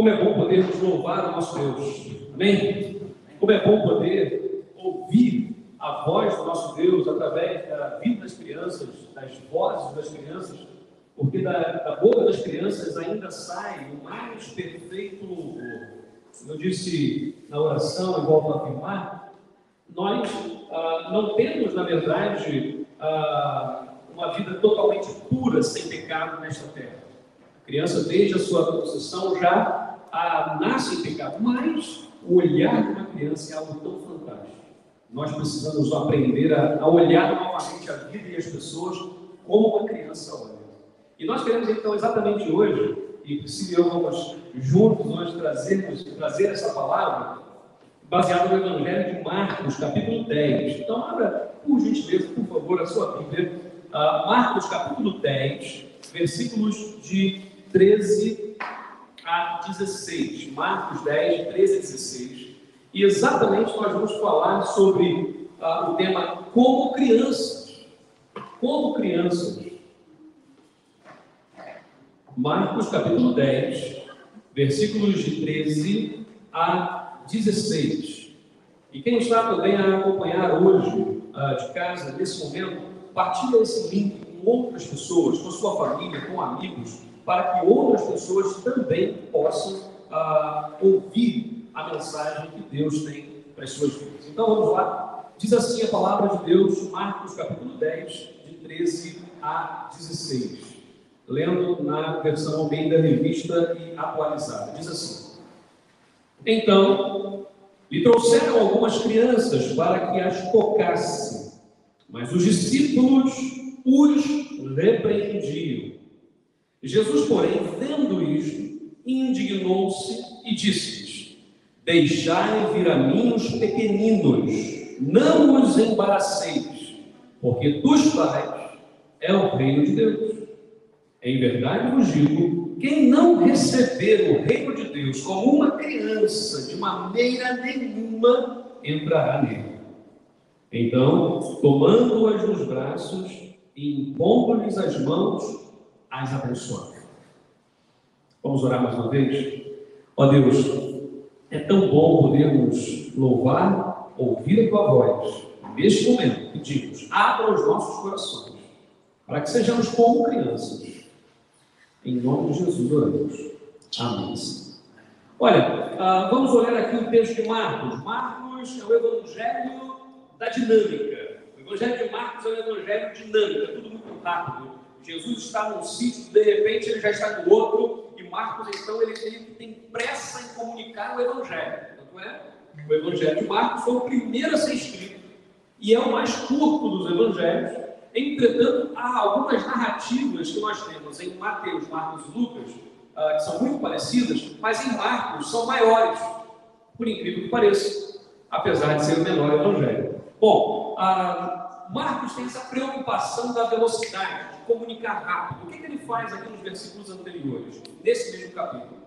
Como é bom podermos louvar o nosso Deus. Amém? Como é bom poder ouvir a voz do nosso Deus através da vida das crianças, das vozes das crianças, porque da, da boca das crianças ainda sai o mais perfeito louvor. Como eu disse na oração e volto a afirmar, nós ah, não temos, na verdade, ah, uma vida totalmente pura, sem pecado nesta terra. A criança, desde a sua concepção, já ah, nasce em pecado, mas o olhar de uma criança é algo tão fantástico. Nós precisamos aprender a, a olhar novamente a vida e as pessoas como uma criança olha. E nós queremos, então, exatamente hoje, e se eu vamos juntos hoje trazermos, trazer essa palavra, baseada no Evangelho de Marcos, capítulo 10. Então, abra, por gentileza, por favor, a sua Bíblia. Uh, Marcos, capítulo 10, versículos de 13 a 16. Marcos 10, 13 a 16. E exatamente nós vamos falar sobre uh, o tema como crianças. Como crianças. Marcos capítulo 10, versículos de 13 a 16. E quem está também a acompanhar hoje uh, de casa, nesse momento, partilha esse link com outras pessoas, com sua família, com amigos, para que outras pessoas também possam uh, ouvir a mensagem que Deus tem para as suas vidas. Então vamos lá. Diz assim a palavra de Deus, Marcos capítulo 10, de 13 a 16. Lendo na versão Almeida Revista e atualizada. Diz assim: Então lhe trouxeram algumas crianças para que as tocasse, mas os discípulos os repreendiam. Jesus, porém, vendo isto, indignou-se e disse Deixai vir a mim os pequeninos, não os embaraceis, porque dos pais é o reino de Deus. Em verdade vos digo: quem não receber o reino de Deus como uma criança, de maneira nenhuma entrará nele. Então, tomando-as nos braços e impondo-lhes as mãos, as abençoava. Vamos orar mais uma vez? Ó Deus, é tão bom podermos louvar, ouvir a tua voz. Neste momento, pedimos, abra os nossos corações, para que sejamos como crianças. Em nome de Jesus oramos. Amém. Olha, uh, vamos olhar aqui o texto de Marcos. Marcos é o evangelho da dinâmica. O evangelho de Marcos é um evangelho dinâmico, é tudo muito rápido. Jesus está num sítio, de repente ele já está no outro, Marcos, então, ele, tem pressa em comunicar o Evangelho. Não é? O Evangelho de Marcos foi o primeiro a ser escrito e é o mais curto dos Evangelhos. Entretanto, há algumas narrativas que nós temos em Mateus, Marcos e Lucas, uh, que são muito parecidas, mas em Marcos são maiores, por incrível que pareça, apesar de ser o menor Evangelho. Bom, uh, Marcos tem essa preocupação da velocidade comunicar rápido. O que, que ele faz aqui nos versículos anteriores, nesse mesmo capítulo?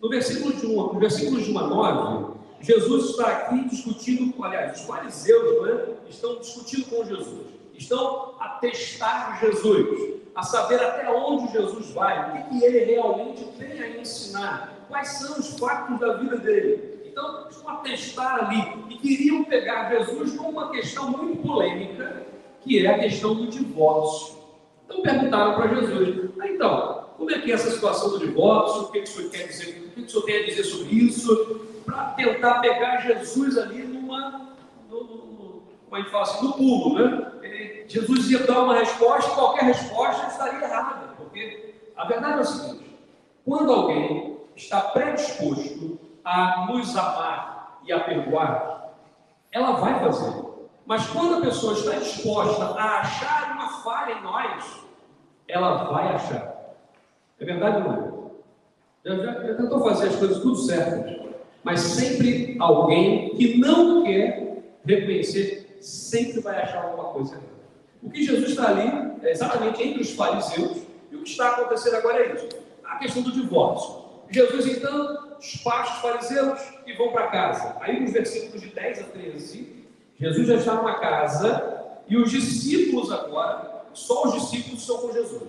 No versículo de 1, no versículo de 1 a 9, Jesus está aqui discutindo, aliás, os fariseus né, estão discutindo com Jesus, estão a testar Jesus, a saber até onde Jesus vai, o que, que ele realmente tem a ensinar, quais são os fatos da vida dele. Então, estão a testar ali e queriam pegar Jesus com uma questão muito polêmica, que é a questão do divórcio. Então perguntaram para Jesus, ah, então, como é que é essa situação do divórcio? O que, que o senhor quer dizer? O que, que o senhor tem a dizer sobre isso? Para tentar pegar Jesus ali numa, no, como a gente fala assim, no pulo, né? Jesus ia dar uma resposta qualquer resposta estaria errada, porque a verdade é o seguinte: quando alguém está predisposto a nos amar e a perdoar, ela vai fazer. Mas quando a pessoa está disposta a achar uma falha em nós, ela vai achar. É verdade ou não é? Já, tentou fazer as coisas tudo certas, mas sempre alguém que não quer reconhecer, sempre vai achar alguma coisa. O que Jesus está ali é exatamente entre os fariseus, e o que está acontecendo agora é isso: a questão do divórcio. Jesus então os fariseus e vão para casa. Aí nos versículos de 10 a 13, Jesus já está numa casa e os discípulos agora, só os discípulos estão com Jesus.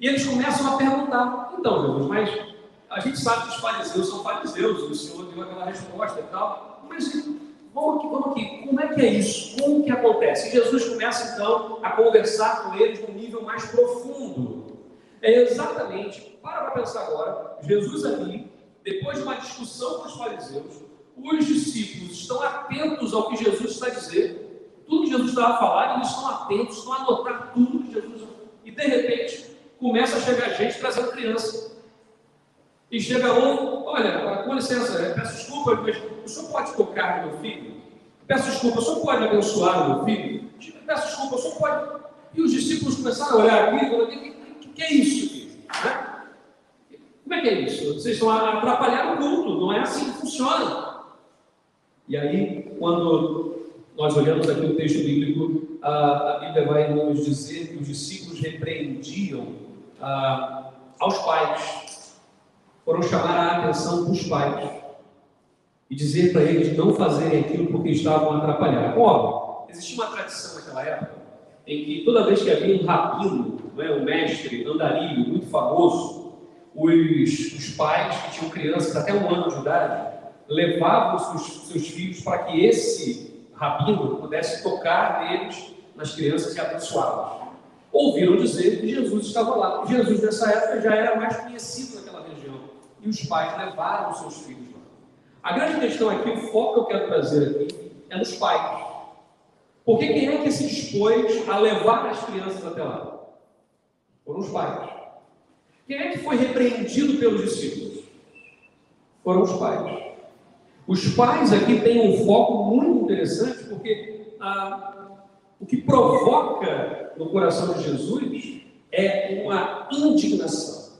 E eles começam a perguntar: então, Jesus, mas A gente sabe que os fariseus são fariseus, o Senhor deu aquela resposta e tal, mas vamos aqui, vamos aqui, como é que é isso? Como que acontece? Jesus começa então a conversar com eles num nível mais profundo. É exatamente, para para pensar agora, Jesus ali, depois de uma discussão com os fariseus, os discípulos estão atentos ao que Jesus está dizendo, tudo que Jesus estava falar, eles estão atentos, estão a anotar tudo que Jesus e de repente começa a chegar gente trazendo criança. E chega um, olha, com licença, peço desculpa, mas o senhor pode tocar no meu filho? Peço desculpa, o senhor pode abençoar o meu filho? Peço desculpa, o senhor pode. E os discípulos começaram a olhar aqui e falaram: o que, que, que, é isso aqui? Né? Como é que é isso? Vocês estão a atrapalhar o culto, não é assim que funciona. E aí, quando nós olhamos aqui o texto bíblico, a, Bíblia vai nos dizer que os discípulos repreendiam a, aos pais, foram chamar a atenção dos pais e dizer para eles não fazerem aquilo porque estavam atrapalhando. Óbvio, existia uma tradição naquela época em que toda vez que havia um rabino, é, um mestre andarilho muito famoso, os, os pais que tinham crianças até um ano de idade levavam seus, seus filhos para que esse rabino pudesse tocar neles, nas crianças e abençoá-las. Ouviram dizer que Jesus estava lá. Jesus, nessa época, já era mais conhecido naquela região. E os pais levaram seus filhos lá. A grande questão aqui, o foco que eu quero trazer aqui, é nos pais. Porque quem é que se dispôs a levar as crianças até lá? Foram os pais. Quem é que foi repreendido pelos discípulos? Foram os pais. Os pais aqui têm um foco muito interessante, porque ah, o que provoca no coração de Jesus é uma indignação.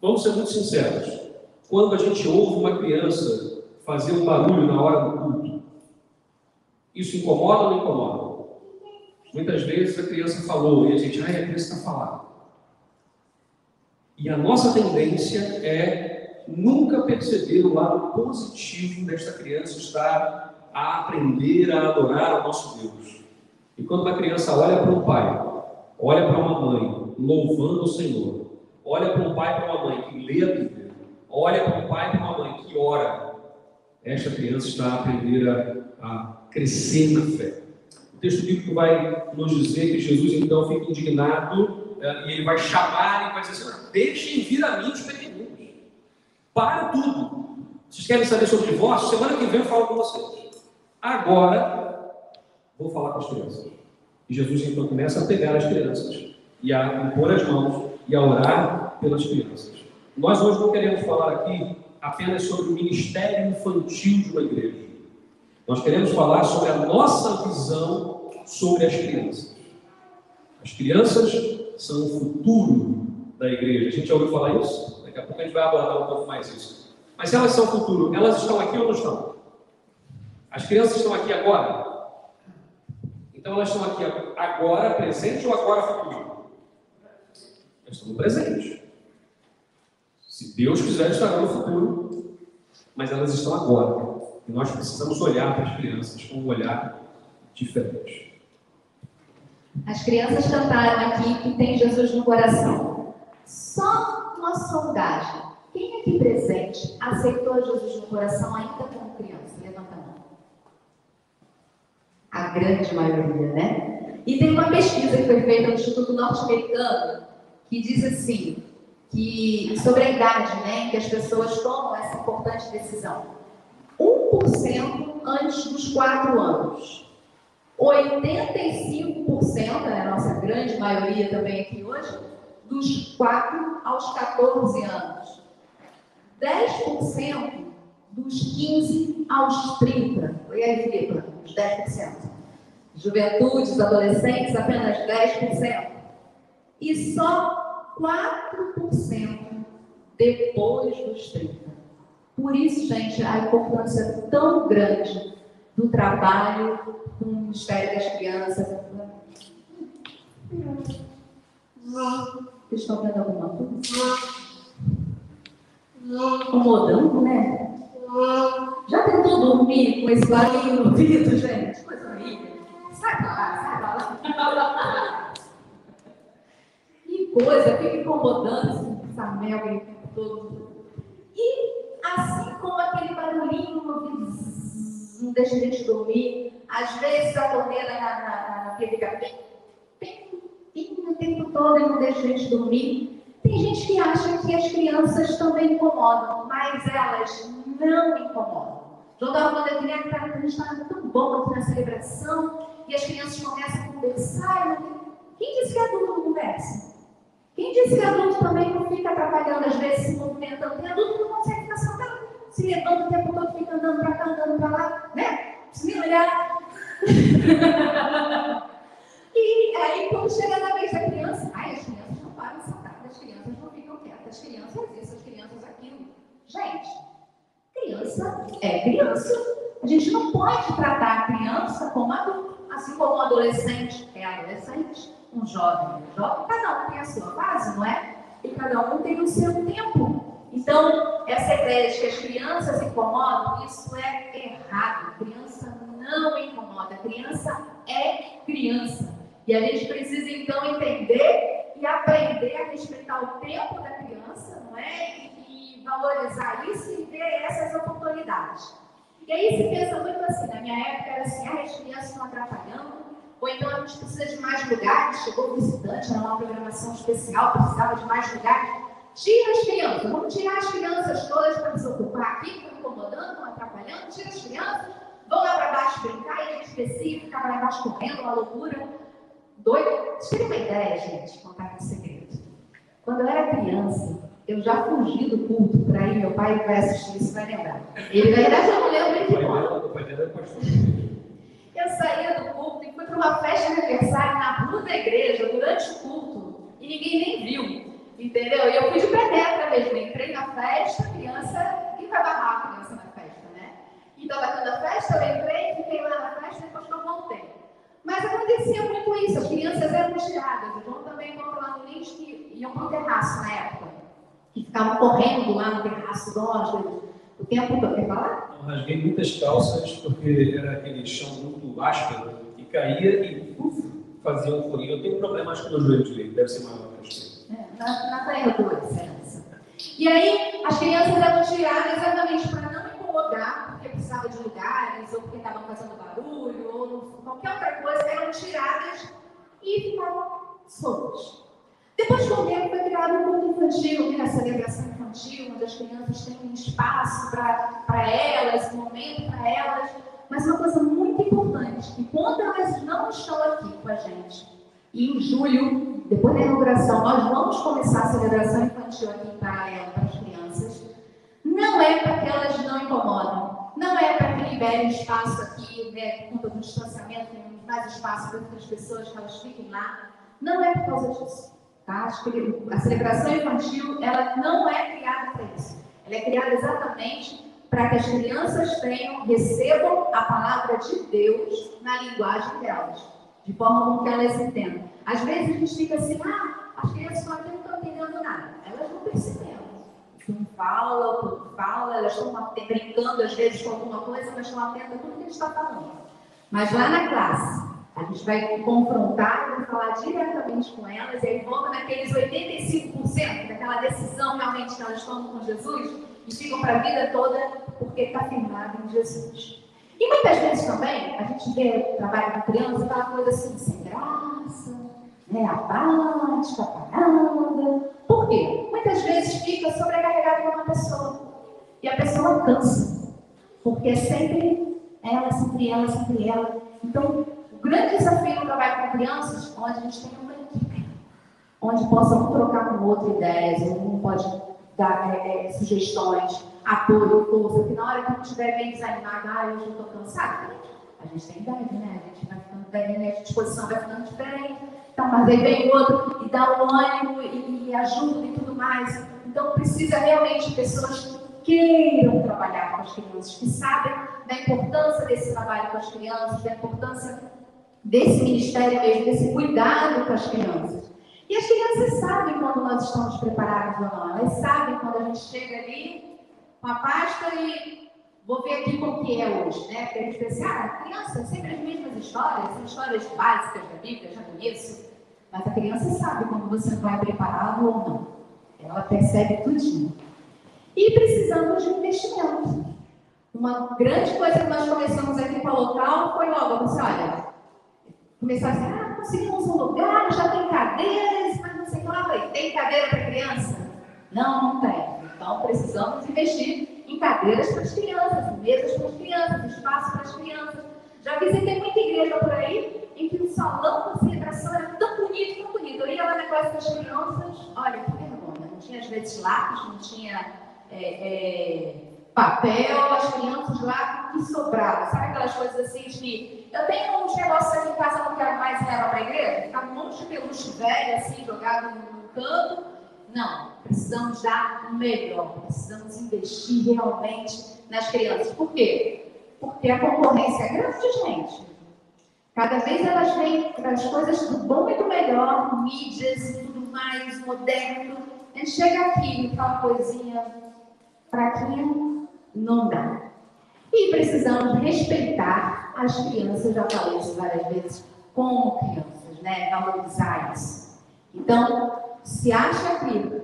Vamos ser muito sinceros. Quando a gente ouve uma criança fazer um barulho na hora do culto, isso incomoda ou não incomoda? Muitas vezes a criança falou e a gente, ai, a criança está falando. E a nossa tendência é nunca perceber o lado positivo desta criança estar a aprender a adorar o nosso Deus. E quando uma criança olha para um pai, olha para uma mãe, louvando o Senhor, olha para um pai e para uma mãe que lê a Bíblia, olha para um pai e para uma mãe que ora, esta criança está a aprender a, a crescer na fé. O texto bíblico vai nos dizer que Jesus então fica indignado e ele vai chamar e vai dizer assim: deixem vir a mim os pequenos para tudo. Vocês querem saber sobre divórcio? Semana que vem eu falo com vocês. Agora, vou falar com as crianças. E Jesus então começa a pegar as crianças e a impor as mãos e a orar pelas crianças. Nós hoje não queremos falar aqui apenas sobre o ministério infantil de uma igreja. Nós queremos falar sobre a nossa visão sobre as crianças. As crianças são o futuro da igreja. A gente já ouviu falar isso? Daqui a pouco a gente vai abordar um pouco mais isso. Mas elas são futuro, elas estão aqui ou não estão? As crianças estão aqui agora? Então elas estão aqui agora, presente ou agora futuro? Elas estão no presente. Se Deus quiser, estarão no futuro. Mas elas estão agora. E nós precisamos olhar para as crianças com um olhar diferente. As crianças cantaram aqui que tem Jesus no coração. Só uma sondagem. Quem aqui presente aceitou Jesus no coração ainda como criança? Levanta a mão. A grande maioria, né? E tem uma pesquisa que foi feita no Instituto Norte-Americano que diz assim, que sobre a idade, né, que as pessoas tomam essa importante decisão. 1% antes dos 4 anos. 85%, é a nossa grande maioria também aqui hoje, dos 4 aos 14 anos. 10% dos 15 aos 30. E aí, Filipe, os 10%. Juventudes, adolescentes, apenas 10%. E só 4% depois dos 30. Por isso, gente, a importância tão grande do trabalho com o Ministério das Crianças. Vocês estão vendo alguma coisa? Incomodando, né? Já tentou dormir com esse barulho no ouvido, gente? Coisa horrível. Sai pra lá, sai pra lá. Que coisa, fica incomodando essa mel. todo. E assim como aquele barulhinho não deixa a gente dormir, às vezes a torneira na, na, o tempo todo e não deixa a gente dormir. Tem gente que acha que as crianças também incomodam, mas elas não incomodam. João estava falando aqui, né, a gente estava tão bom aqui na celebração, e as crianças começam a conversar. Quem disse que adulto não conversa? Quem disse que adulto também não fica atrapalhando, às vezes se movimentando? Tem adulto que não consegue ficar sentado, se levanta o tempo todo, fica andando para cá, andando para lá, né? Se me olhar. e aí, quando chega na vez da criança, ai, as crianças não param sentadas, as crianças não ficam quietas, as crianças isso, as crianças aquilo. Gente, criança é criança. A gente não pode tratar a criança como adulto, assim como um adolescente é adolescente, um jovem é jovem. Cada um tem a sua fase, não é? E cada um tem o seu tempo. Então, essa ideia de que as crianças incomodam, isso é errado. Criança não incomoda, criança é criança. E a gente precisa então entender e aprender a respeitar o tempo da criança, não é? E, e valorizar isso e ver essas oportunidades. E aí se pensa muito assim, na minha época era assim, ah, as crianças estão atrapalhando, ou então a gente precisa de mais lugares, chegou o visitante, era uma programação especial, precisava de mais lugares. Tira as crianças, vamos tirar as crianças todas para desocupar aqui, estão incomodando, estão atrapalhando, tira as crianças, vão lá para baixo brincar, e a gente específico, ficava lá embaixo correndo, uma loucura. Doido. Vocês têm uma ideia, gente, contar um segredo. Quando eu era criança, eu já fugi do culto para ir, meu pai vai assistir isso, vai lembrar. Ele vai lembrar, eu não lembro de nome. Eu saía do culto e fui para uma festa de aniversário na rua da igreja, durante o culto, e ninguém nem viu, entendeu? E eu fui de penetra mesmo, entrei na festa, criança, quem vai barrar a criança na festa, né? E estava tendo a festa, eu entrei, fiquei lá na festa, depois que eu voltei. Mas acontecia muito isso, as crianças eram tiradas, então também conta lá no link que iam para o terraço na época que ficavam correndo lá no terraço do o tempo todo. Quer falar? Eu rasguei muitas calças porque era aquele chão muito áspero e caía e uf, fazia um furinho. Eu tenho um problema, acho que no joelho direito, deve ser maior que o é, Na, na adolescência. E aí, as crianças eram tiradas exatamente para não incomodar, porque precisava de lugares, ou porque estavam fazendo barulho, ou qualquer outra coisa, eram tiradas e ficavam soltas. Depois, com o tempo, foi criado um culto infantil, né? a celebração infantil, onde as crianças têm um espaço para elas, um momento para elas. Mas uma coisa muito importante, que quando elas não estão aqui com a gente, em julho, depois da inauguração, nós vamos começar a celebração infantil aqui em paralelo para as crianças, não é para que elas não incomodem, não é para que liberem espaço aqui, né, por conta do distanciamento, tem mais espaço para outras pessoas que elas fiquem lá. Não é por causa disso. Tá? A celebração infantil ela não é criada para isso. Ela é criada exatamente para que as crianças tenham, recebam a palavra de Deus na linguagem delas, de forma com que elas entendam. Às vezes a gente fica assim, ah, as crianças estão aqui não estão entendendo nada. Elas não perceberam. Um fala, o outro fala, elas estão brincando às vezes com alguma coisa, mas estão atentas a tudo que a gente está falando. Mas lá na classe, a gente vai confrontar, vai falar diretamente com elas, e aí volta naqueles 85% daquela decisão realmente que elas tomam com Jesus e ficam para a vida toda porque está firmado em Jesus. E muitas vezes também, a gente vê trabalho com criança, aquela coisa assim, sem graça, né, apática, parada. Por quê? Muitas vezes fica sobrecarregado com uma pessoa. E a pessoa cansa. Porque é sempre ela, sempre ela, sempre ela. Então, o grande desafio no trabalho com crianças, onde a gente tem uma equipe, onde possa um trocar com outro ideias, um pode dar é, é, sugestões, apoio, força, porque na hora que um estiver bem desanimado, ah, eu já estou cansado, a gente tem idade, né? A gente vai ficando bem, né? a disposição vai ficando diferente. Então, mas aí vem o outro e dá um ânimo e, e ajuda e tudo mais. Então, precisa realmente de pessoas que queiram trabalhar com as crianças, que sabem da importância desse trabalho com as crianças, da importância desse ministério mesmo, desse cuidado com as crianças. E as crianças sabem quando nós estamos preparados ou não. Elas sabem quando a gente chega ali com a pasta e vou ver aqui como que é hoje, né? Porque a gente pensa, ah, criança, sempre as mesmas histórias, são histórias básicas da Bíblia, já conheço. Mas a criança sabe quando você vai preparado ou não. Ela percebe tudinho. E precisamos de investimento. Uma grande coisa que nós começamos aqui com a local foi logo, assim, olha, começar assim, ah, conseguimos um lugar, já tem cadeiras, mas não sei lá, falei, tem cadeira para criança? Não, não tem. Então precisamos investir em cadeiras para as crianças, mesas para as crianças, espaço para as crianças. Já visitei muita igreja por aí em que o salão de celebração era tão bonito, tão bonito. Eu ia lá na casa das crianças, olha que vergonha, não tinha às vezes lápis, não tinha é, é, papel, as crianças lá que sobrava. Sabe aquelas coisas assim de. Eu tenho uns negócios aqui em casa, não quero mais levar para a igreja? Ficava um monte de peluche velho, assim, jogado no canto. Não, precisamos dar o melhor, precisamos investir realmente nas crianças. Por quê? Porque a concorrência é grande, gente. Cada vez elas vêm as coisas do bom e do melhor, mídias e tudo mais, moderno. A gente chega aqui, aquela coisinha fraquinha, não dá. E precisamos respeitar as crianças, já falei isso várias vezes, como crianças, né? Valorizar isso. Então, se acha que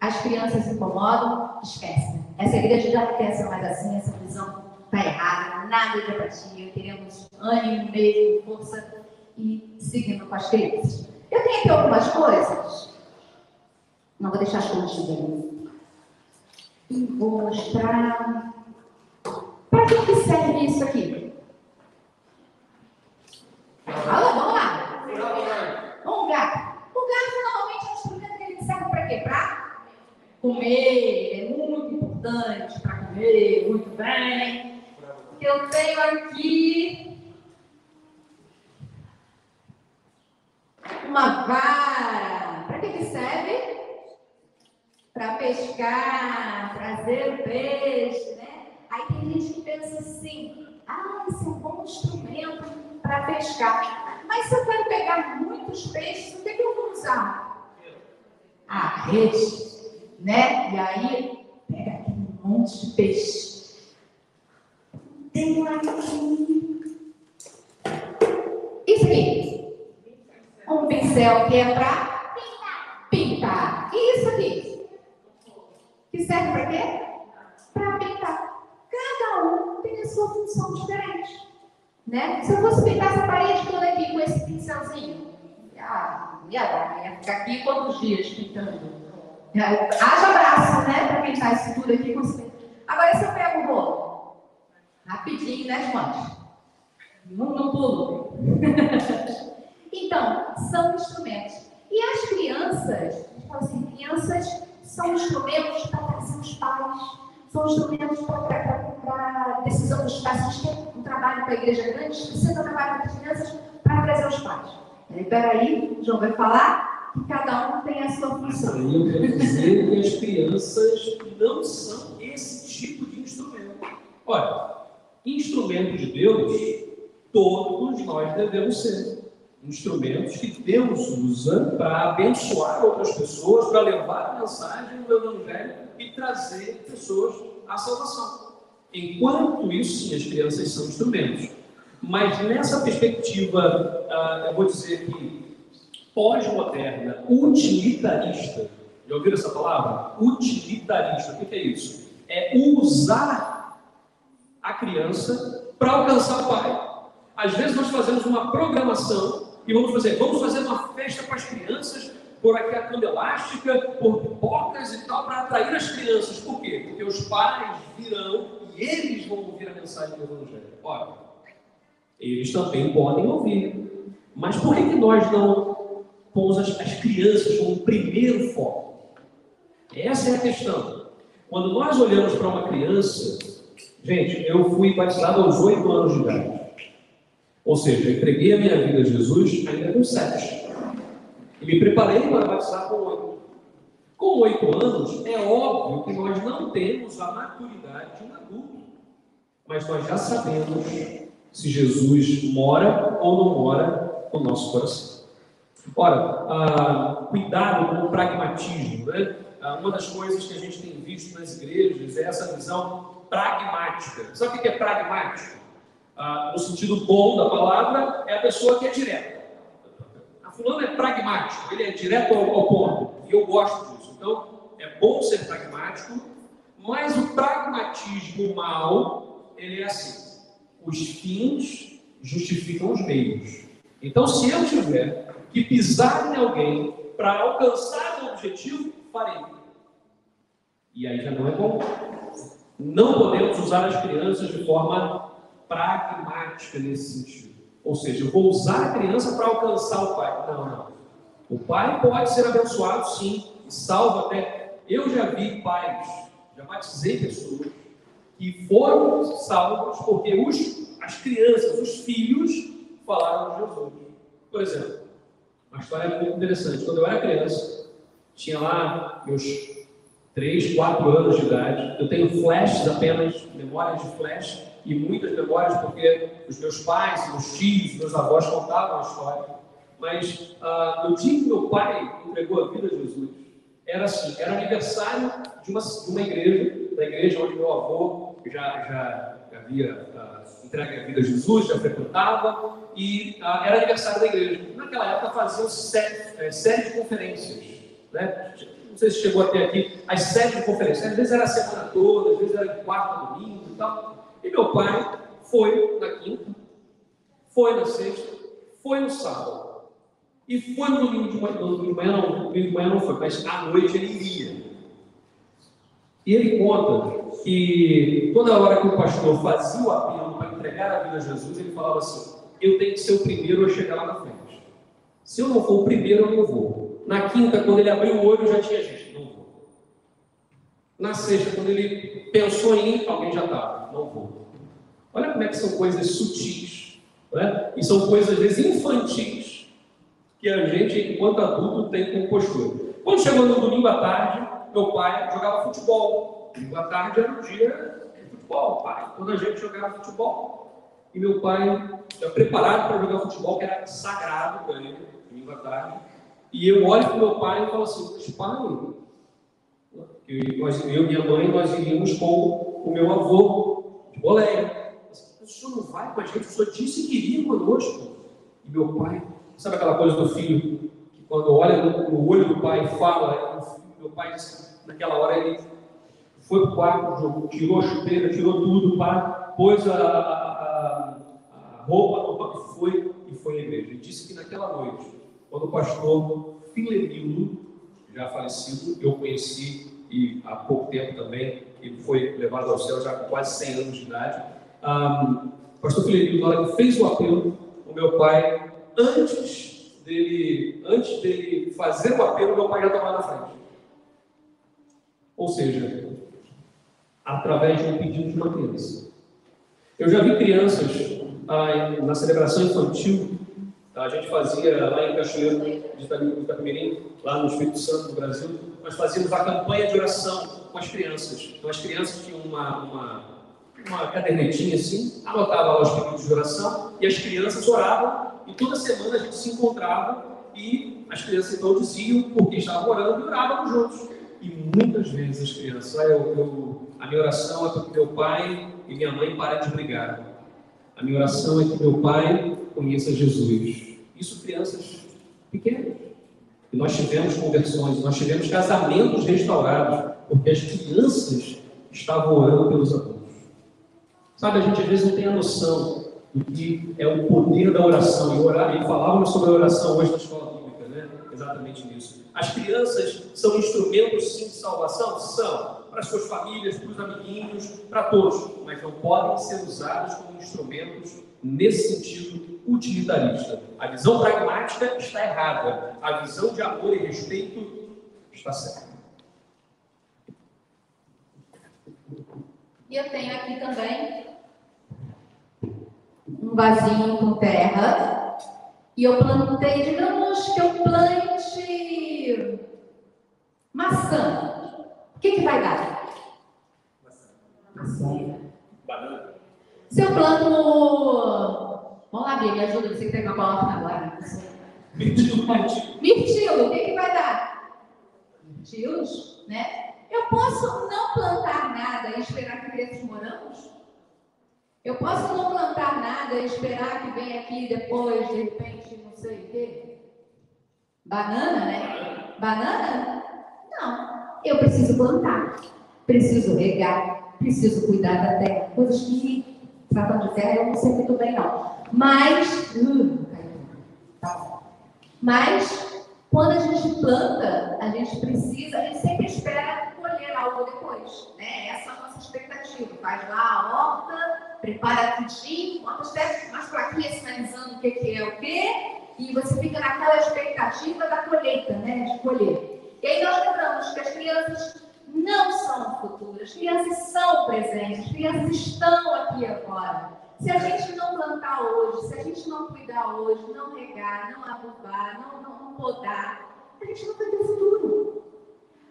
as crianças se incomodam, esquece. Essa igreja já ser mais assim, essa visão está errada, nada de apatia, queremos ânimo mesmo, força e seguindo com as crianças. Eu tenho aqui algumas coisas, não vou deixar escondidas e vou mostrar para que, serve isso aqui? Alô, vamos comer. É muito importante para comer, muito bem. Eu tenho aqui uma vara. Para que, que serve? Para pescar, trazer o peixe, né? Aí tem gente que pensa assim, ah, esse é um bom instrumento para pescar. Mas se eu quero pegar muitos peixes, o que, que eu vou usar? A rede, né? E aí, pega aqui um monte de peixe. Tem. Isso aqui. Um pincel que é para pintar. pintar. Isso aqui? Que serve para quê? Para pintar cada um tem a sua função diferente. Né? Se eu fosse pintar essa parede toda aqui com esse pincelzinho, ah, ia ia ficar aqui quantos dias pintando? Haja braço, né, para pintar isso tudo aqui. Agora, se eu pego o bolo, rapidinho, né, João? Não, não pulo. então, são instrumentos. E as crianças, fala assim, crianças são instrumentos para trazer os pais são instrumentos para decisão dos pais. A tem um trabalho para a igreja grande, precisa trabalho para as crianças para trazer os pais. Espera aí, João vai falar cada um tem a sua função. Eu quero dizer que as crianças não são esse tipo de instrumento. Olha, instrumento de Deus, todos nós devemos ser. Instrumentos que Deus usa para abençoar outras pessoas, para levar a mensagem do Evangelho e trazer pessoas à salvação. Enquanto isso, sim, as crianças são instrumentos. Mas nessa perspectiva, uh, eu vou dizer que pós-moderna, utilitarista, já ouviram essa palavra? Utilitarista, o que é isso? É usar a criança para alcançar o pai. Às vezes nós fazemos uma programação e vamos fazer, vamos fazer uma festa para as crianças por aqui a cama elástica, por pipocas e tal, para atrair as crianças. Por quê? Porque os pais virão e eles vão ouvir a mensagem do Evangelho. Ora, eles também podem ouvir. Mas por que, que nós não pomos as, as crianças como primeiro foco? Essa é a questão. Quando nós olhamos para uma criança, gente, eu fui batizado aos oito anos de idade. Ou seja, eu entreguei a minha vida a Jesus ainda com sete. E me preparei para batizar com oito. Com oito anos, é óbvio que nós não temos a maturidade de um adulto. Mas nós já sabemos se Jesus mora ou não mora no nosso coração. Ora, ah, cuidado com o pragmatismo. Né? Ah, uma das coisas que a gente tem visto nas igrejas é essa visão pragmática. Sabe o que é pragmático? Ah, no sentido bom da palavra, é a pessoa que é direta fulano é pragmático, ele é direto ao ponto. E eu gosto disso. Então, é bom ser pragmático, Mas o pragmatismo mal, ele é assim: os fins justificam os meios. Então, se eu tiver que pisar em alguém para alcançar o objetivo, farei. E aí já não é bom. Não podemos usar as crianças de forma pragmática nesse sentido. Ou seja, eu vou usar a criança para alcançar o pai. Não, não. O pai pode ser abençoado, sim, e salvo até. Eu já vi pais, já batizei pessoas que foram salvos porque os, as crianças, os filhos, falaram de Jesus. Por exemplo, uma história muito interessante. Quando eu era criança, tinha lá meus 3, 4 anos de idade. Eu tenho flashes apenas, memórias de flash, e muitas memórias porque os meus pais, meus tios, meus avós contavam a história. Mas ah, no dia que meu pai entregou a vida a Jesus, era assim, era aniversário de uma, de uma igreja, da igreja onde meu avô já, já, já havia ah, entregue a vida a Jesus, já frequentava, e ah, era aniversário da igreja. Naquela época faziam série, é, de conferências. Né? Não sei se chegou até aqui, as de conferências. Às vezes era a semana toda, às vezes era de quarta, domingo e tal. E meu pai foi na quinta, foi na sexta, foi no sábado. E foi no domingo de manhã, no domingo de manhã não, no domingo de manhã não foi, mas à noite ele iria. E ele conta que toda hora que o pastor fazia o apelo para entregar a vida a Jesus, ele falava assim: Eu tenho que ser o primeiro a chegar lá na frente. Se eu não for o primeiro, eu não vou. Na quinta, quando ele abriu o olho, já tinha gente, não vou. Na sexta, quando ele pensou em ir, alguém já estava, não vou. Olha como é que são coisas sutis, né? e são coisas, às vezes, infantis, que a gente, enquanto adulto, tem como postura. Quando chegou no domingo à tarde, meu pai jogava futebol. Domingo à tarde era o dia de futebol, pai. Quando a gente jogava futebol. E meu pai, já preparado para jogar futebol, que era sagrado para ele, domingo à tarde. E eu olho para meu pai e falo assim, pai, nós, eu e minha mãe, nós iríamos com o meu avô de boleia. O senhor não vai com a gente, o senhor disse que iria conosco. E meu pai, sabe aquela coisa do filho, que quando olha no, no olho do pai e fala, meu pai naquela hora ele foi para o quarto, tirou a chuteira, tirou tudo, pai, pôs a, a, a roupa, e foi, e foi à igreja. Ele disse que naquela noite, quando o pastor Filemilo, já falecido, eu conheci e há pouco tempo também, ele foi levado ao céu já com quase 100 anos de idade. Um, pastor Filemilo, na hora que fez o apelo, o meu pai, antes dele, antes dele fazer o apelo, meu pai já estava na frente. Ou seja, através de um pedido de uma criança. Eu já vi crianças ah, na celebração infantil a gente fazia lá em Cachoeiro de Itapemirim, lá no Espírito Santo do Brasil, nós fazíamos a campanha de oração com as crianças. Então as crianças tinham uma, uma, uma cadernetinha assim, anotavam lá os pedidos de oração e as crianças oravam e toda semana a gente se encontrava e as crianças então diziam porque estavam orando e orávamos juntos. E muitas vezes as crianças, ah, eu, eu, a minha oração é para que meu pai e minha mãe parem de brigar. A minha oração é que meu pai conheça Jesus. Isso crianças pequenas. E nós tivemos conversões, nós tivemos casamentos restaurados, porque as crianças estavam orando pelos adultos. Sabe, a gente às vezes não tem a noção do que é o poder da oração. E, orar, e falávamos sobre a oração hoje na escola bíblica, né? Exatamente nisso. As crianças são instrumentos sim de salvação? São para suas famílias, para os amiguinhos, para todos, mas não podem ser usados como instrumentos nesse sentido utilitarista. A visão pragmática está errada, a visão de amor e respeito está certa. E eu tenho aqui também um vasinho com terra. E eu plantei, digamos que eu plante maçã que, que vai dar? Maçã. Banana. Se eu planto. Vamos lá, Bia, me ajuda, você que tem uma palavra agora. Mirtilo. Mirtilo, o que, que vai dar? Mirtilos, né? Eu posso não plantar nada e esperar que cresça morangos? Eu posso não plantar nada e esperar que venha aqui depois, de repente, não sei o quê? Banana, né? Banana? Não eu preciso plantar. preciso regar, preciso cuidar da terra. Coisas que, tratando de terra, eu não sei muito bem, não. Mas, hum, tá Mas, quando a gente planta, a gente precisa, a gente sempre espera colher algo depois. Né? Essa é a nossa expectativa. Faz lá a horta, prepara tudinho, bota os testes mais plaquinhas sinalizando o que, que é o quê, e você fica naquela expectativa da colheita, né? De colher. E aí nós lembramos que as crianças não são futuras, as crianças são presentes, as crianças estão aqui agora. Se a gente não plantar hoje, se a gente não cuidar hoje, não regar, não adubar, não, não, não podar, a gente não vai ter futuro.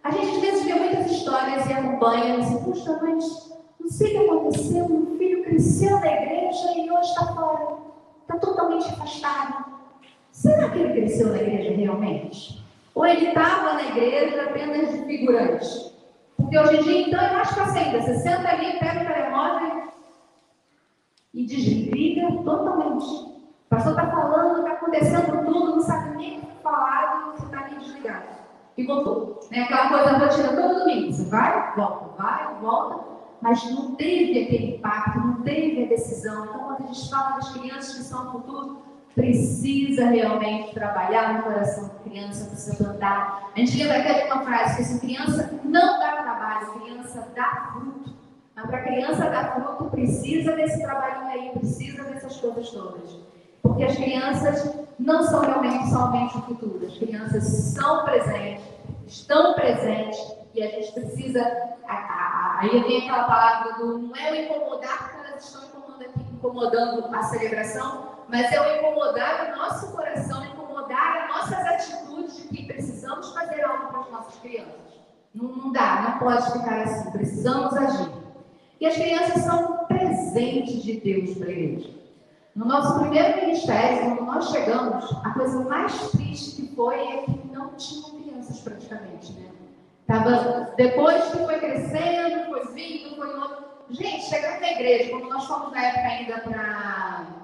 A gente às vezes vê muitas histórias e acompanha e diz, puxa, mas não sei o que aconteceu, meu filho cresceu na igreja e hoje está fora, está totalmente afastado. Será que ele cresceu na igreja realmente? Ou ele estava na igreja apenas de figurante? Porque hoje em dia, então, é mais fácil ainda. Você senta ali, pega o telemóvel e desliga totalmente. O pastor está falando, está acontecendo tudo, não sabe nem o que falar, você está ali desligado. E voltou. Né? Aquela coisa rotina todo domingo. Você vai, volta, vai, volta, mas não teve aquele impacto, não teve a decisão. Então, quando a gente fala das crianças que são o futuro, precisa realmente trabalhar no coração da criança, precisa plantar. A gente lembra de uma frase que assim, criança não dá trabalho, criança dá fruto. Mas para criança dar fruto, precisa desse trabalhinho aí, precisa dessas coisas todas. Porque as crianças não são realmente somente o futuro, as crianças são presentes, estão presentes, e a gente precisa. Aí vem aquela palavra do não é o incomodar, porque elas estão incomodando aqui, incomodando a celebração, mas é o incomodar o nosso coração, incomodar as nossas atitudes de que precisamos fazer algo para as nossas crianças. Não, não dá, não pode ficar assim, precisamos agir. E as crianças são presentes de Deus para a igreja. No nosso primeiro ministério, quando nós chegamos, a coisa mais triste que foi é que não tinham crianças praticamente, né? Tava, depois que foi crescendo, foi vindo, foi outro. Gente, chegando na igreja, quando nós fomos na época ainda para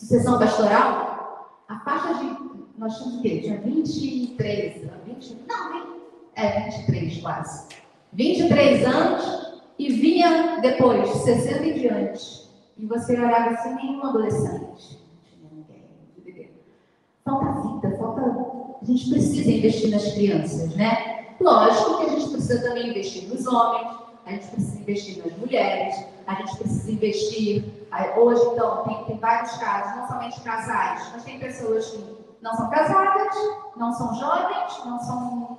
sucessão pastoral, a faixa de. Nós tínhamos o quê? Tinha 23, 20, não, é 23 quase. 23 anos e vinha depois, 60 e diante. E você olhava assim, nenhum adolescente. Falta vida, falta. A gente precisa investir nas crianças, né? Lógico que a gente precisa também investir nos homens, a gente precisa investir nas mulheres, a gente precisa investir. Hoje, então, tem, tem vários casos, não somente casais, mas tem pessoas que não são casadas, não são jovens, não são,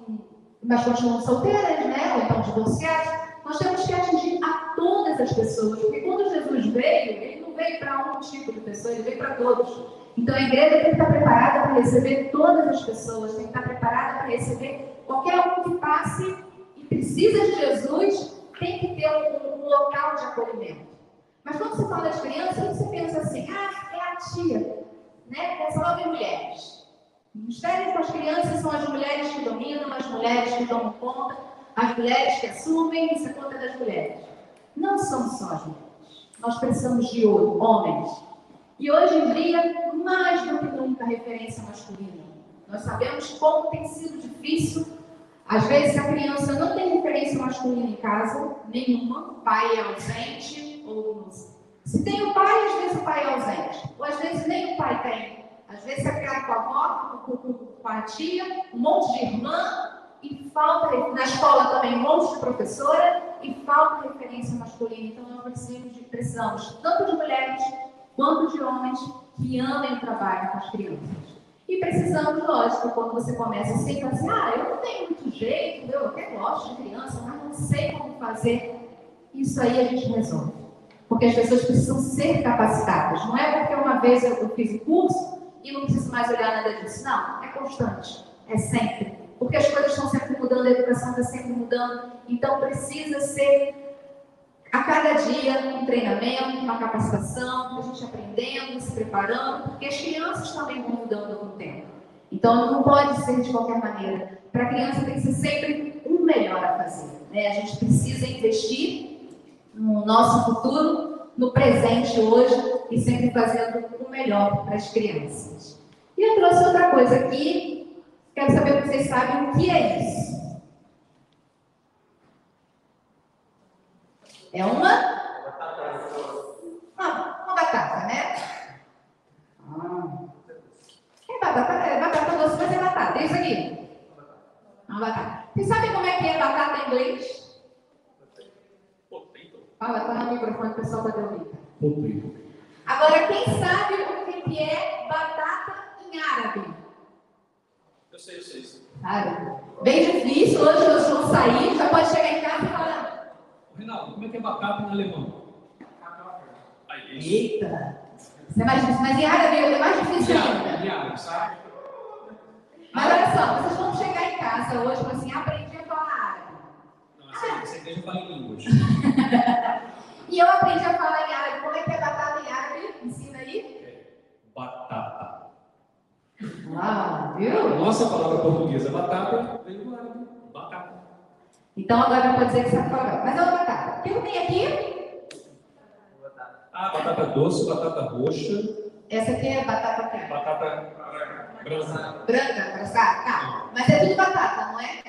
mas continuam solteiras, né? Ou então divorciadas. Nós temos que atingir a todas as pessoas, porque quando Jesus veio, ele não veio para um tipo de pessoa, ele veio para todos. Então a igreja tem que estar preparada para receber todas as pessoas, tem que estar preparada para receber qualquer um que passe e precisa de Jesus, tem que ter um, um local de acolhimento. Mas quando você fala de crianças, você pensa assim, ah, é a tia, né? Pensa logo em mulheres. Mistérios com as crianças são as mulheres que dominam, as mulheres que tomam conta, as mulheres que assumem, isso é conta das mulheres. Não são só as mulheres. Nós precisamos de homens. E hoje em dia, mais do que nunca, a referência masculina. Nós sabemos como tem sido difícil às vezes a criança não tem referência masculina em casa, nenhuma, pai é ausente, ou se tem o pai, às vezes o pai é ausente, ou às vezes nem o pai tem. Às vezes é criado com a avó, com, com, a tia, um monte de irmã, e falta, na escola também, um monte de professora, e falta referência masculina. Então nós precisamos, de, precisamos tanto de mulheres quanto de homens que amem o trabalho com as crianças. E precisamos, lógico, quando você começa assim, assim, ah, eu não tenho muito jeito, eu até gosto de criança, mas não sei como fazer. Isso aí a gente resolve. Porque as pessoas precisam ser capacitadas. Não é porque uma vez eu fiz o curso e não preciso mais olhar nada disso. Não, é constante. É sempre. Porque as coisas estão sempre mudando, a educação está sempre mudando. Então precisa ser a cada dia um treinamento, uma capacitação, a gente aprendendo, se preparando, porque as crianças também vão mudando com o tempo. Então não pode ser de qualquer maneira. Para a criança tem que ser sempre o melhor a fazer. Né? A gente precisa investir no nosso futuro, no presente hoje e sempre fazendo o melhor para as crianças. E eu trouxe outra coisa aqui. Quero saber se vocês sabem o que é isso. É uma? Uma, uma batata, né? Ah. É batata, é batata doce, mas é batata. É isso aqui? Uma batata. Vocês sabem como é que é batata em inglês? Fala, fala no microfone, o pessoal vai ouvir. Agora, quem sabe o que é batata em árabe? Eu sei, eu sei. Sabe? Bem difícil, hoje nós vamos sair, já pode chegar em casa e falar. Renaldo, como é que é batata em alemão? Eita! Isso é mais difícil, mas em árabe é mais difícil ainda. Em árabe, sabe? Mas olha só, vocês vão chegar em casa hoje e falar assim, aprendi a falar árabe. Não, essa, essa igreja fala em línguas. e eu aprendi a falar em árabe. Como é que é batata em árabe? Ensina aí. É batata. Ah, viu? Nossa palavra portuguesa batata vem do árabe. Batata. Então agora pode dizer que está falando. Mas é uma batata. O que eu tenho aqui? Ah, batata doce, batata roxa. Essa aqui é batata quê? Batata branca. Branca, brascar? Tá. Mas é tudo batata, não é?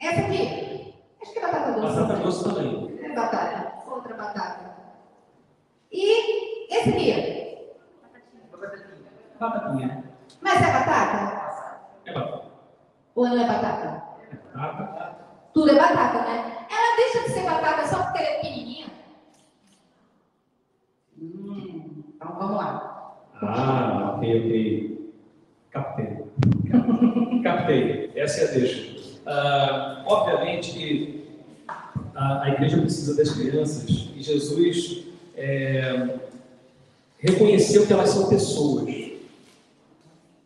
Essa aqui? Acho que é batata doce. Batata doce também. É batata. Outra batata. E esse aqui? Batatinha. Mas é batata? É batata. Ou não é batata? Tudo é batata, né? Ela deixa de ser batata só porque ela é pequenininha? Hum, então vamos lá. Ah, ok, ok. Captei. Captei. Essa é a deixa. Uh, obviamente que a, a, igreja precisa das crianças e Jesus é, reconheceu que elas são pessoas.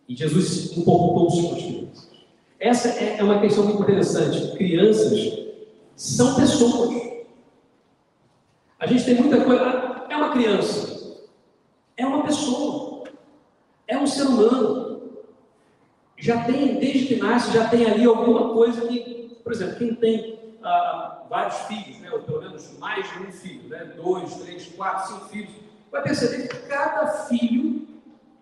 E Jesus se importou-se com as crianças. Essa é, é uma questão muito interessante. Crianças são pessoas. A gente tem muita coisa. Ah, é uma criança. É uma pessoa. É um ser humano já tem, desde que nasce, já tem ali alguma coisa que, por exemplo, quem tem ah, vários filhos, né, ou pelo menos mais de um filho, né, dois, três, quatro, cinco filhos, vai perceber que cada filho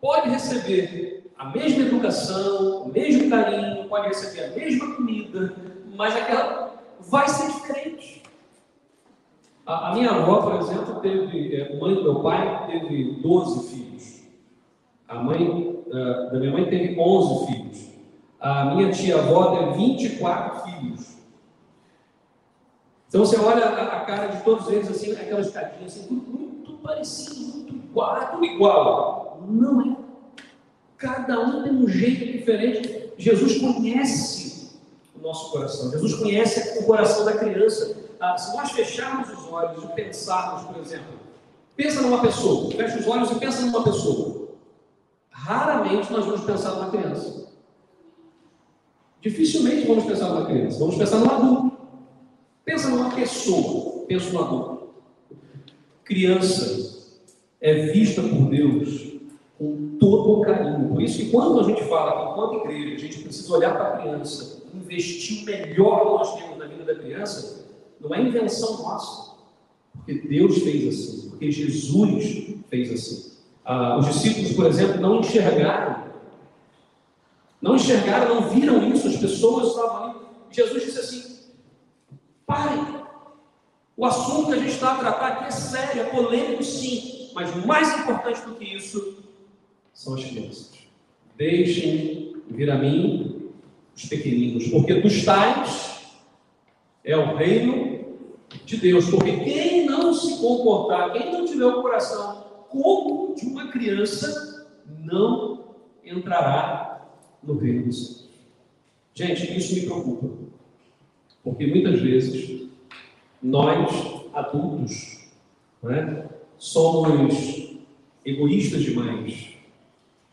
pode receber a mesma educação, o mesmo carinho, pode receber a mesma comida, mas aquela vai ser diferente. A, a minha avó, por exemplo, teve, é, mãe do meu pai, teve 12 filhos. A mãe da, da minha mãe teve 11 filhos. A minha tia-avó teve 24 filhos. Então você olha a, a, cara de todos eles assim, aquelas cadinhas assim, muito parecido, muito igual, tudo igual. Não é. Cada um tem um jeito diferente. Jesus conhece o nosso coração. Jesus conhece o coração da criança. Ah, se nós fecharmos os olhos e pensarmos, por exemplo, pensa numa pessoa, fecha os olhos e pensa numa pessoa raramente nós vamos pensar numa criança. Dificilmente vamos pensar numa criança, vamos pensar num adulto. Pensa numa pessoa, pensa no adulto. Criança é vista por Deus com todo o carinho. Por isso que quando a gente fala que enquanto igreja a gente precisa olhar para a criança, investir o melhor que nós temos na vida da criança, não é invenção nossa. Porque Deus fez assim, porque Jesus fez assim. Ah, os discípulos, por exemplo, não enxergaram. Não enxergaram, não viram isso, as pessoas estavam ali. Jesus disse assim: parem. O assunto que a gente está a tratar aqui é sério, é polêmico, sim. Mas mais importante do que isso são as crianças. Deixem vir a mim os pequeninos, porque dos tais é o reino de Deus. Porque quem não se comportar, quem não tiver o coração como de uma criança não entrará no reino dos. Gente, isso me preocupa, porque muitas vezes nós, adultos, é, somos egoístas demais,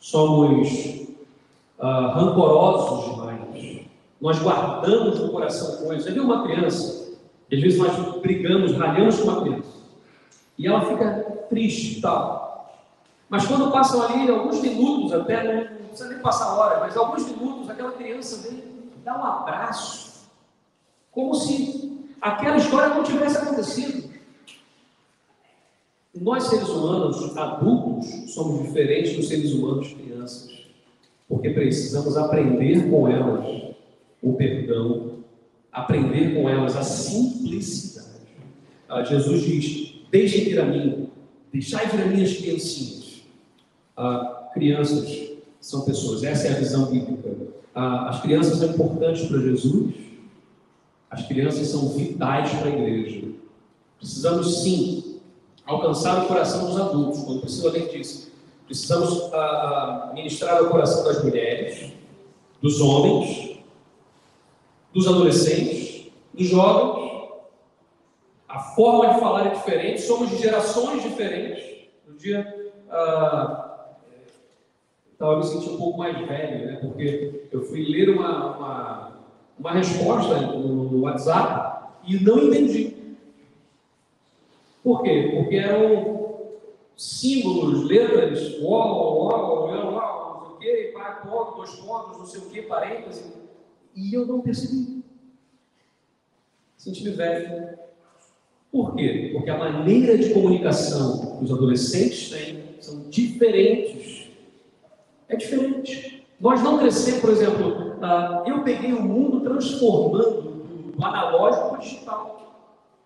somos uh, rancorosos demais, nós guardamos no coração coisas. Você viu uma criança, às vezes nós brigamos, ralhamos com uma criança, e ela fica triste e tal. Mas quando passam ali alguns minutos, até né, não precisa nem passar hora, mas alguns minutos, aquela criança vem dar um abraço, como se aquela história não tivesse acontecido. Nós, seres humanos adultos, somos diferentes dos seres humanos crianças, porque precisamos aprender com elas o perdão aprender com elas a simplicidade. Ah, Jesus diz: Deixem vir a mim, deixai vir a mim as criancinhas. Ah, crianças são pessoas, essa é a visão bíblica. Ah, as crianças são importantes para Jesus, as crianças são vitais para a igreja. Precisamos sim alcançar o coração dos adultos, quando Priscila bem disse. Precisamos ah, ah, ministrar o coração das mulheres, dos homens, dos adolescentes, dos jovens. A forma de falar é diferente, somos de gerações diferentes. No dia. Ah, estava me sentindo um pouco mais velho, né? porque eu fui ler uma, uma, uma resposta no WhatsApp e não entendi. Por quê? Porque eram símbolos, letras, uau, uau, uau, uau, não sei o quê, ponto, dois pontos, não sei o quê, parênteses, e eu não percebi. Senti-me velho. Por quê? Porque a maneira de comunicação que os adolescentes têm são diferentes. É diferente. Nós não crescemos, por exemplo, uh, eu peguei o mundo transformando do analógico para o digital.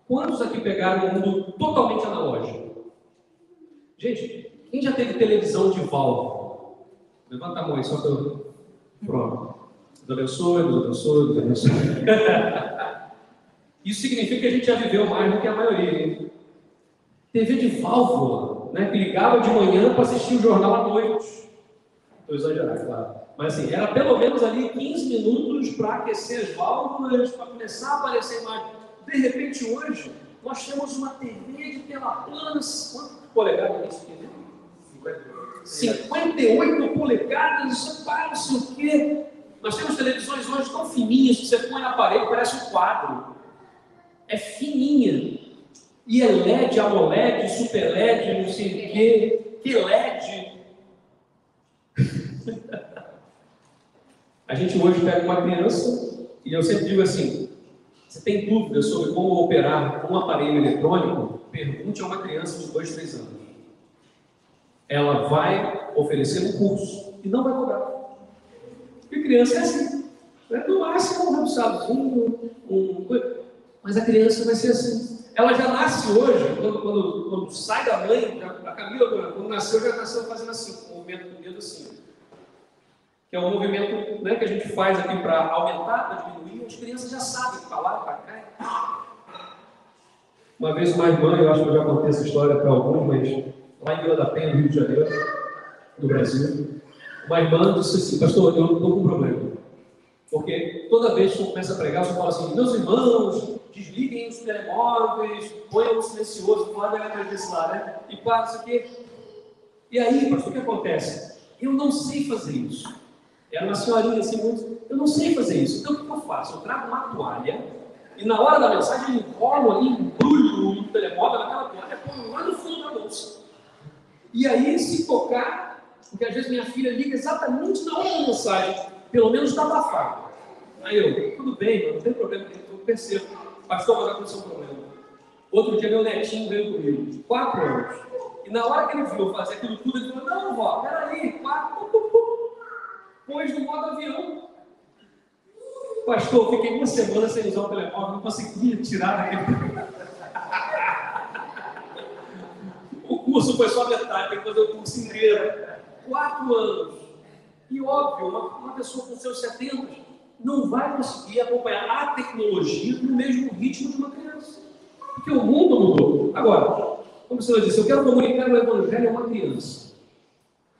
Quantos aqui pegaram o mundo totalmente analógico? Gente, quem já teve televisão de válvula? Levanta a mão aí, só para eu. Pronto. Deus abençoe, Deus abençoe, Deus abençoe. Isso significa que a gente já viveu mais do que a maioria. Hein? TV de válvula, né, que ligava de manhã para assistir o jornal à noite. Estou exagerando, claro. Mas assim, era pelo menos ali 15 minutos para aquecer as válvulas, para começar a aparecer mais. De repente, hoje, nós temos uma TV de tela plana. Quanto polegadas é isso aqui? 58 polegadas, para não sei o quê. Nós temos televisões hoje tão fininhas que você põe na parede, parece um quadro. É fininha. E é LED, AMOLED, Super LED, não sei o quê. Que LED. A gente hoje pega uma criança, e eu sempre digo assim: você tem dúvidas sobre como operar um aparelho eletrônico? Pergunte a uma criança de 2, 3 anos. Ela vai oferecer um curso e não vai cobrar. Porque criança é assim. Né? No máximo um rabiscadozinho, um, mas a criança vai ser assim. Ela já nasce hoje, quando, quando, quando sai da mãe, já, a Camila, quando nasceu, já nasceu fazendo assim, com o dedo assim. Que é um movimento né, que a gente faz aqui para aumentar, para diminuir. As crianças já sabem falar para cá. Uma vez uma irmã, eu acho que eu já contei essa história para alguns, mas lá em Vila da Penha, no Rio de Janeiro, no Brasil, uma irmã disse assim, pastor, eu estou com um problema. Porque toda vez que eu começo a pregar, eu falo assim, meus irmãos, desliguem os telemóveis, ponham o silencioso, fala da desse lá, né? E para isso aqui. E aí, pastor, o que acontece? Eu não sei fazer isso. Era uma senhorinha assim, muito, eu não sei fazer isso. Então o que eu faço? Eu trago uma toalha e na hora da mensagem eu enrolo ali, embrulho o telemóvel naquela toalha, ponho lá no fundo da bolsa. E aí, se tocar, porque às vezes minha filha liga exatamente na hora da mensagem, pelo menos está abafado. Aí eu, tudo bem, não tem problema, eu percebo. Pastor, mas aconteceu um problema. Outro dia meu netinho veio comigo, quatro anos. E na hora que ele viu fazer aquilo tudo, ele falou, não, vó, peraí, quatro, pôs no modo avião. Pastor, fiquei uma semana sem usar o telemóvel, não conseguia tirar daquele. o curso foi só metade, depois eu curso inteiro quatro anos. E óbvio, uma, uma pessoa com seus 70 não vai conseguir acompanhar a tecnologia no mesmo ritmo de uma criança. Porque o mundo mudou. Agora, como você disse, eu quero comunicar o evangelho a uma criança.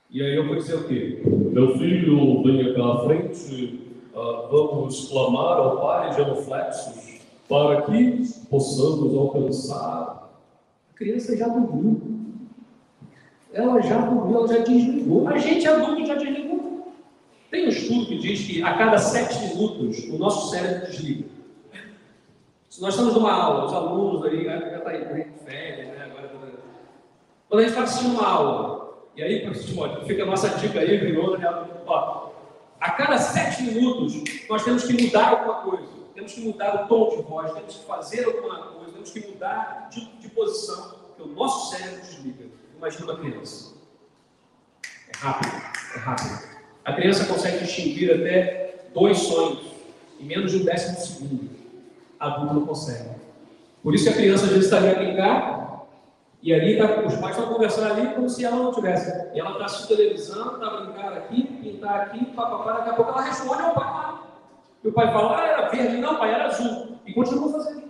E aí eu vou dizer o quê? Meu filho, venha à frente, uh, vamos clamar ao Pai genuflexos para que possamos alcançar. A criança já dormiu ela já dormiu, ela já desligou. A gente adulto já desligou. Tem um estudo que diz que a cada sete minutos o nosso cérebro desliga. Se nós estamos numa aula, os alunos aí, já está aí férias, né? Agora, quando a gente está assistindo uma aula, e aí, fica a nossa dica aí, virou, né? Ó, a cada sete minutos nós temos que mudar alguma coisa, temos que mudar o tom de voz, temos que fazer alguma coisa, temos que mudar de, de posição, porque o nosso cérebro desliga. Imagina uma criança. É rápido, é rápido. A criança consegue distinguir até dois sonhos em menos de um décimo segundo. adulto não consegue. Por isso que a criança às vezes está ali a brincar, e ali tá, os pais estão conversando ali como se ela não tivesse. E ela está assistindo televisão, está brincando aqui, pintar aqui, papapá, daqui a pouco ela responde ao pai lá. E o pai fala, ah, era verde, não, pai, era azul. E continua fazendo.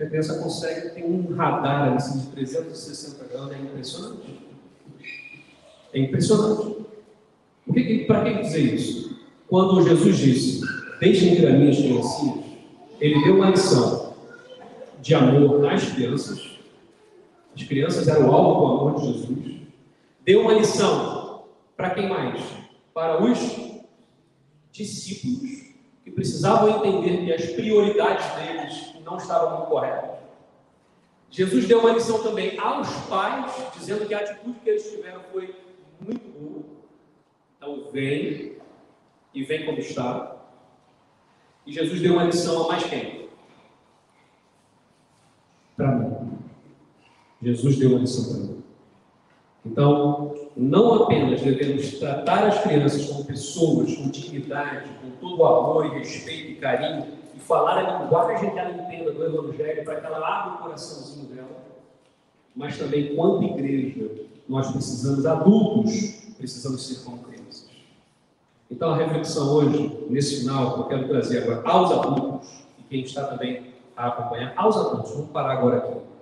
A criança consegue ter um radar assim, de 360 graus, é impressionante. É impressionante. Para que dizer isso? Quando Jesus disse, deixem vir a minhas criancinhas, ele deu uma lição de amor às crianças. As crianças eram alvo do amor de Jesus. Deu uma lição para quem mais? Para os discípulos que precisavam entender que as prioridades deles não estavam corretas. Jesus deu uma lição também aos pais, dizendo que a atitude que eles tiveram foi muito boa. Então, vem e vem como está. E Jesus deu uma lição a mais quem? Para mim. Jesus deu uma lição para mim. Então, não apenas devemos tratar as crianças como pessoas, com dignidade, com todo o amor e respeito e carinho, e falar a linguagem que ela entenda do Evangelho, para que ela abra o coraçãozinho dela, mas também, quanto igreja, nós precisamos, adultos, precisamos ser como crianças. Então, a reflexão hoje, nesse final, eu quero trazer agora aos adultos, e quem está também a acompanhar, aos adultos, vamos parar agora aqui.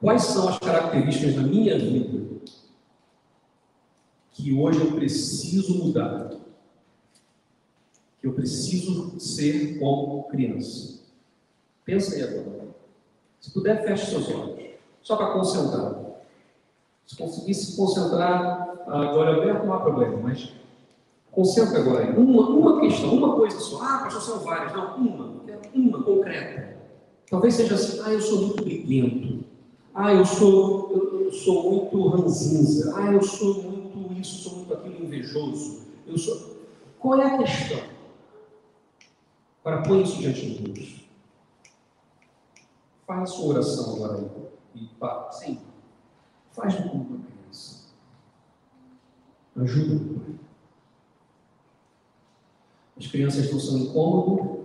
Quais são as características da minha vida que hoje eu preciso mudar? Que eu preciso ser como criança? Pensa aí agora. Se puder, feche seus olhos. Só para concentrar. Se conseguir se concentrar olho aberto, não há problema, mas concentra agora aí. Uma, uma questão, uma coisa só. Ah, pastor, são várias. Não, uma. Uma concreta. Talvez seja assim, ah, eu sou muito briguento. Ah, eu sou, eu, sou muito ranzinza. Ah, eu sou muito isso, sou muito aquilo invejoso. Eu sou. Qual é a questão? Para põe isso diante de Deus. A sua oração agora aí. E pá, sim. Faz do como uma criança. Ajuda o pai. As crianças não são incômodo,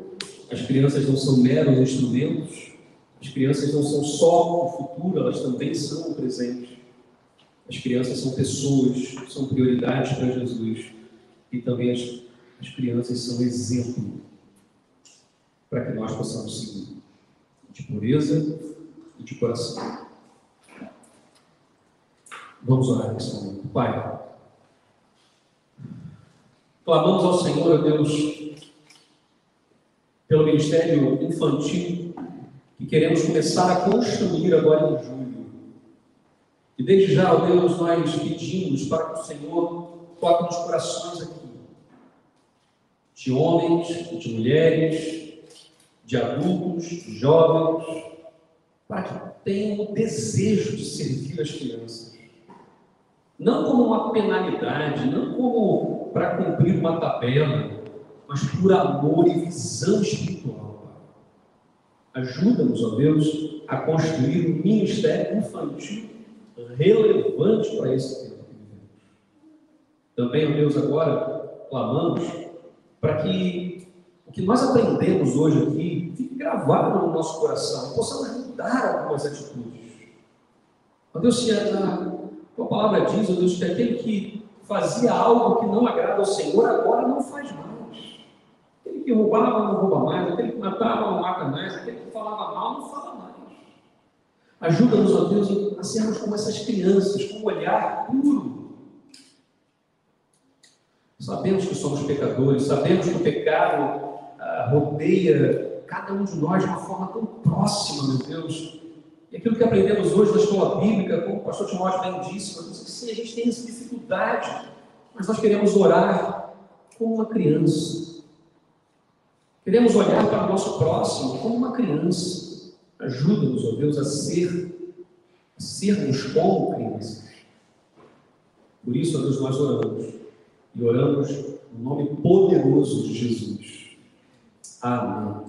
as crianças não são meros instrumentos, as crianças não são só o futuro, elas também são o presente. As crianças são pessoas, são prioridades para Jesus. E também as, as crianças são exemplo para que nós possamos seguir de pureza e de coração. Vamos orar nesse momento. Pai, clamamos ao Senhor, Deus, pelo ministério infantil que queremos começar a construir agora em julho. E desde já, ó Deus, nós pedimos para que o Senhor toque nos corações aqui, de homens, de mulheres, de adultos, de jovens, para que tenham o desejo de servir as crianças. Não como uma penalidade, não como para cumprir uma tabela, mas por amor e visão espiritual. Ajuda-nos, ó Deus, a construir um ministério infantil relevante para esse tempo que vivemos. Também, ó Deus, agora clamamos para que o que nós aprendemos hoje aqui fique gravado no nosso coração e possamos mudar algumas atitudes. Ó Deus, se a tua palavra diz, ó Deus, que aquele que fazia algo que não agrada ao Senhor agora não faz mais que roubava não rouba mais, aquele que matava não mata mais, aquele que falava mal não fala mais. Ajuda-nos, ó Deus, a sermos como essas crianças, com um olhar puro. Sabemos que somos pecadores, sabemos que o pecado ah, rodeia cada um de nós de uma forma tão próxima, meu Deus. E aquilo que aprendemos hoje na escola bíblica, como o pastor Timóteo bem disse, nós que sim, a gente tem essa dificuldade, mas nós queremos orar como uma criança Queremos olhar para o nosso próximo como uma criança. Ajuda-nos, ó Deus, a ser, a sermos como crianças. Por isso, ó Deus, nós oramos. E oramos no nome poderoso de Jesus. Amém.